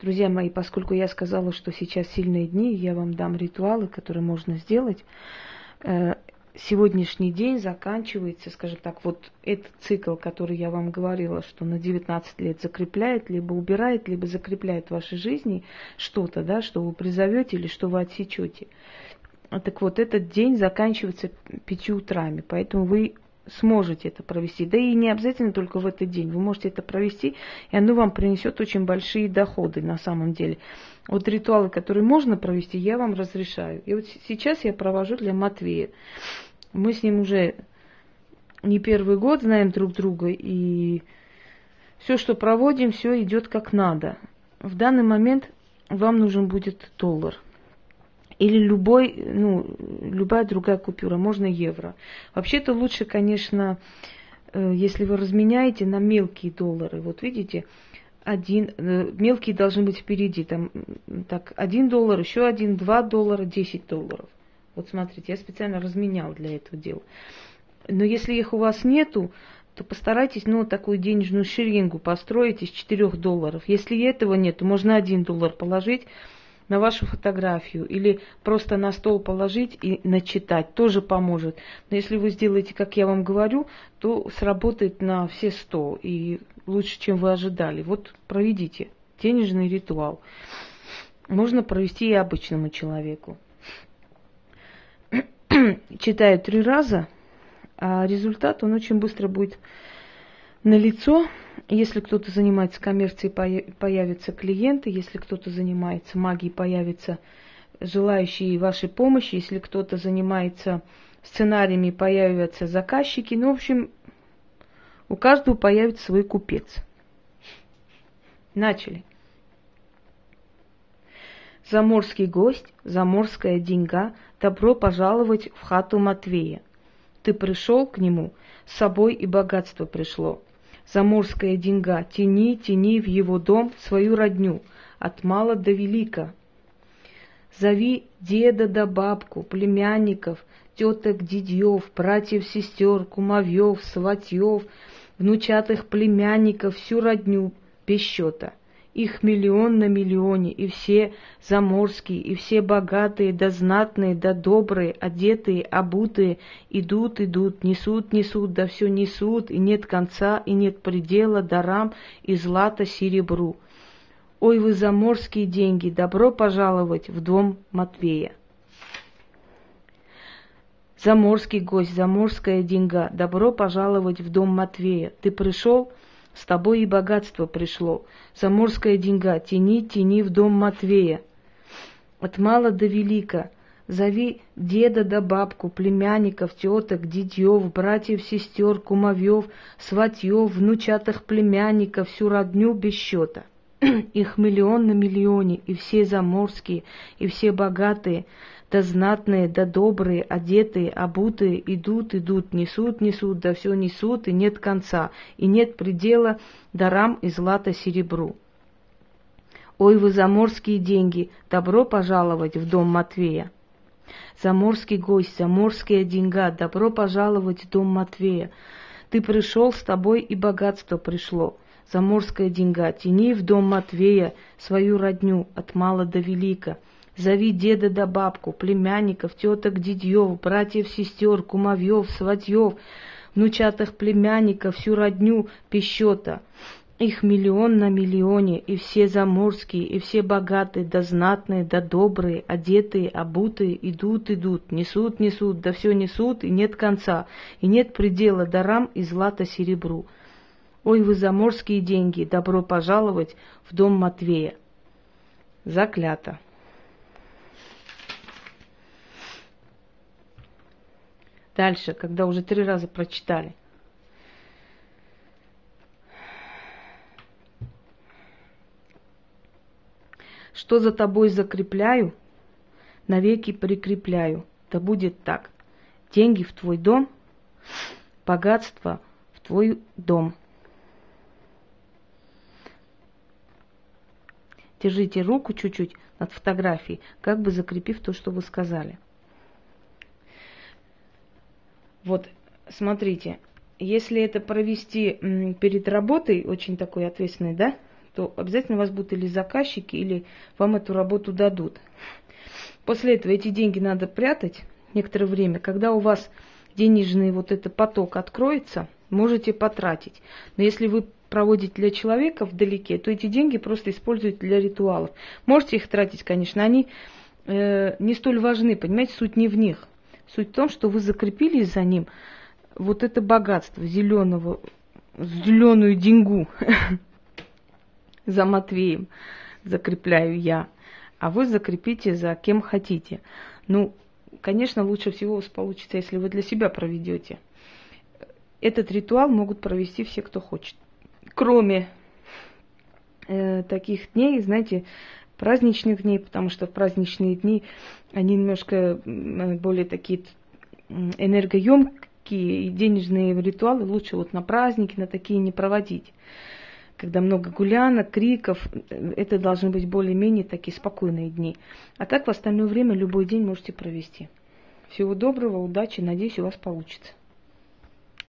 Друзья мои, поскольку я сказала, что сейчас сильные дни, я вам дам ритуалы, которые можно сделать. Э, сегодняшний день заканчивается, скажем так, вот этот цикл, который я вам говорила, что на 19 лет закрепляет, либо убирает, либо закрепляет в вашей жизни что-то, да, что вы призовете или что вы отсечете. Так вот, этот день заканчивается пятью утрами, поэтому вы сможете это провести. Да и не обязательно только в этот день. Вы можете это провести, и оно вам принесет очень большие доходы на самом деле. Вот ритуалы, которые можно провести, я вам разрешаю. И вот сейчас я провожу для Матвея. Мы с ним уже не первый год знаем друг друга, и все, что проводим, все идет как надо. В данный момент вам нужен будет доллар. Или любой, ну, любая другая купюра, можно евро. Вообще-то лучше, конечно, э, если вы разменяете на мелкие доллары. Вот видите, один, э, мелкие должны быть впереди. Там, так, один доллар, еще один, два доллара, десять долларов. Вот смотрите, я специально разменял для этого дела. Но если их у вас нету, то постарайтесь, ну, такую денежную шеренгу построить из 4 долларов. Если этого нет, то можно 1 доллар положить на вашу фотографию или просто на стол положить и начитать, тоже поможет. Но если вы сделаете, как я вам говорю, то сработает на все 100 и лучше, чем вы ожидали. Вот проведите денежный ритуал. Можно провести и обычному человеку. читаю три раза, а результат, он очень быстро будет налицо. Если кто-то занимается коммерцией, появятся клиенты. Если кто-то занимается магией, появятся желающие вашей помощи. Если кто-то занимается сценариями, появятся заказчики. Ну, в общем, у каждого появится свой купец. Начали. Заморский гость, заморская деньга, добро пожаловать в хату Матвея. Ты пришел к нему, с собой и богатство пришло. Заморская деньга, тяни, тяни в его дом свою родню, от мала до велика. Зови деда да бабку, племянников, теток, дядьев, братьев, сестер, кумовьев, сватьев, внучатых племянников, всю родню без счета — их миллион на миллионе, и все заморские, и все богатые, да знатные, да добрые, одетые, обутые, идут, идут, несут, несут, да все несут, и нет конца, и нет предела дарам и злата серебру. Ой, вы заморские деньги, добро пожаловать в дом Матвея. Заморский гость, заморская деньга, добро пожаловать в дом Матвея. Ты пришел, с тобой и богатство пришло. Заморская деньга, тяни, тяни в дом Матвея. От мала до велика. Зови деда да бабку, племянников, теток, дядьев, братьев, сестер, кумовьев, сватьев, внучатых племянников, всю родню без счета. Их миллион на миллионе, и все заморские, и все богатые — да знатные, да добрые, одетые, обутые, идут, идут, несут, несут, да все несут, и нет конца, и нет предела дарам и злата серебру. Ой, вы заморские деньги, добро пожаловать в дом Матвея. Заморский гость, заморская деньга, добро пожаловать в дом Матвея. Ты пришел, с тобой и богатство пришло. Заморская деньга, тяни в дом Матвея свою родню от мала до велика. Зови деда да бабку, племянников, теток, дядьев, братьев, сестер, кумовьев, сватьев, внучатых племянников, всю родню пещета. Их миллион на миллионе, и все заморские, и все богатые, да знатные, да добрые, одетые, обутые, идут, идут, несут, несут, да все несут, и нет конца, и нет предела дарам и злата серебру. Ой, вы заморские деньги, добро пожаловать в дом Матвея. Заклято. Дальше, когда уже три раза прочитали. Что за тобой закрепляю, навеки прикрепляю. Да будет так. Деньги в твой дом, богатство в твой дом. Держите руку чуть-чуть над фотографией, как бы закрепив то, что вы сказали. Вот, смотрите, если это провести перед работой, очень такой ответственной, да, то обязательно у вас будут или заказчики, или вам эту работу дадут. После этого эти деньги надо прятать некоторое время. Когда у вас денежный вот этот поток откроется, можете потратить. Но если вы проводите для человека вдалеке, то эти деньги просто используете для ритуалов. Можете их тратить, конечно, они э, не столь важны, понимаете, суть не в них. Суть в том, что вы закрепились за ним вот это богатство зеленого, зеленую деньгу за Матвеем закрепляю я, а вы закрепите за кем хотите. Ну, конечно, лучше всего у вас получится, если вы для себя проведете. Этот ритуал могут провести все, кто хочет. Кроме э, таких дней, знаете, праздничных дней, потому что в праздничные дни они немножко более такие энергоемкие и денежные ритуалы лучше вот на праздники, на такие не проводить. Когда много гулянок, криков, это должны быть более-менее такие спокойные дни. А так в остальное время любой день можете провести. Всего доброго, удачи, надеюсь, у вас получится.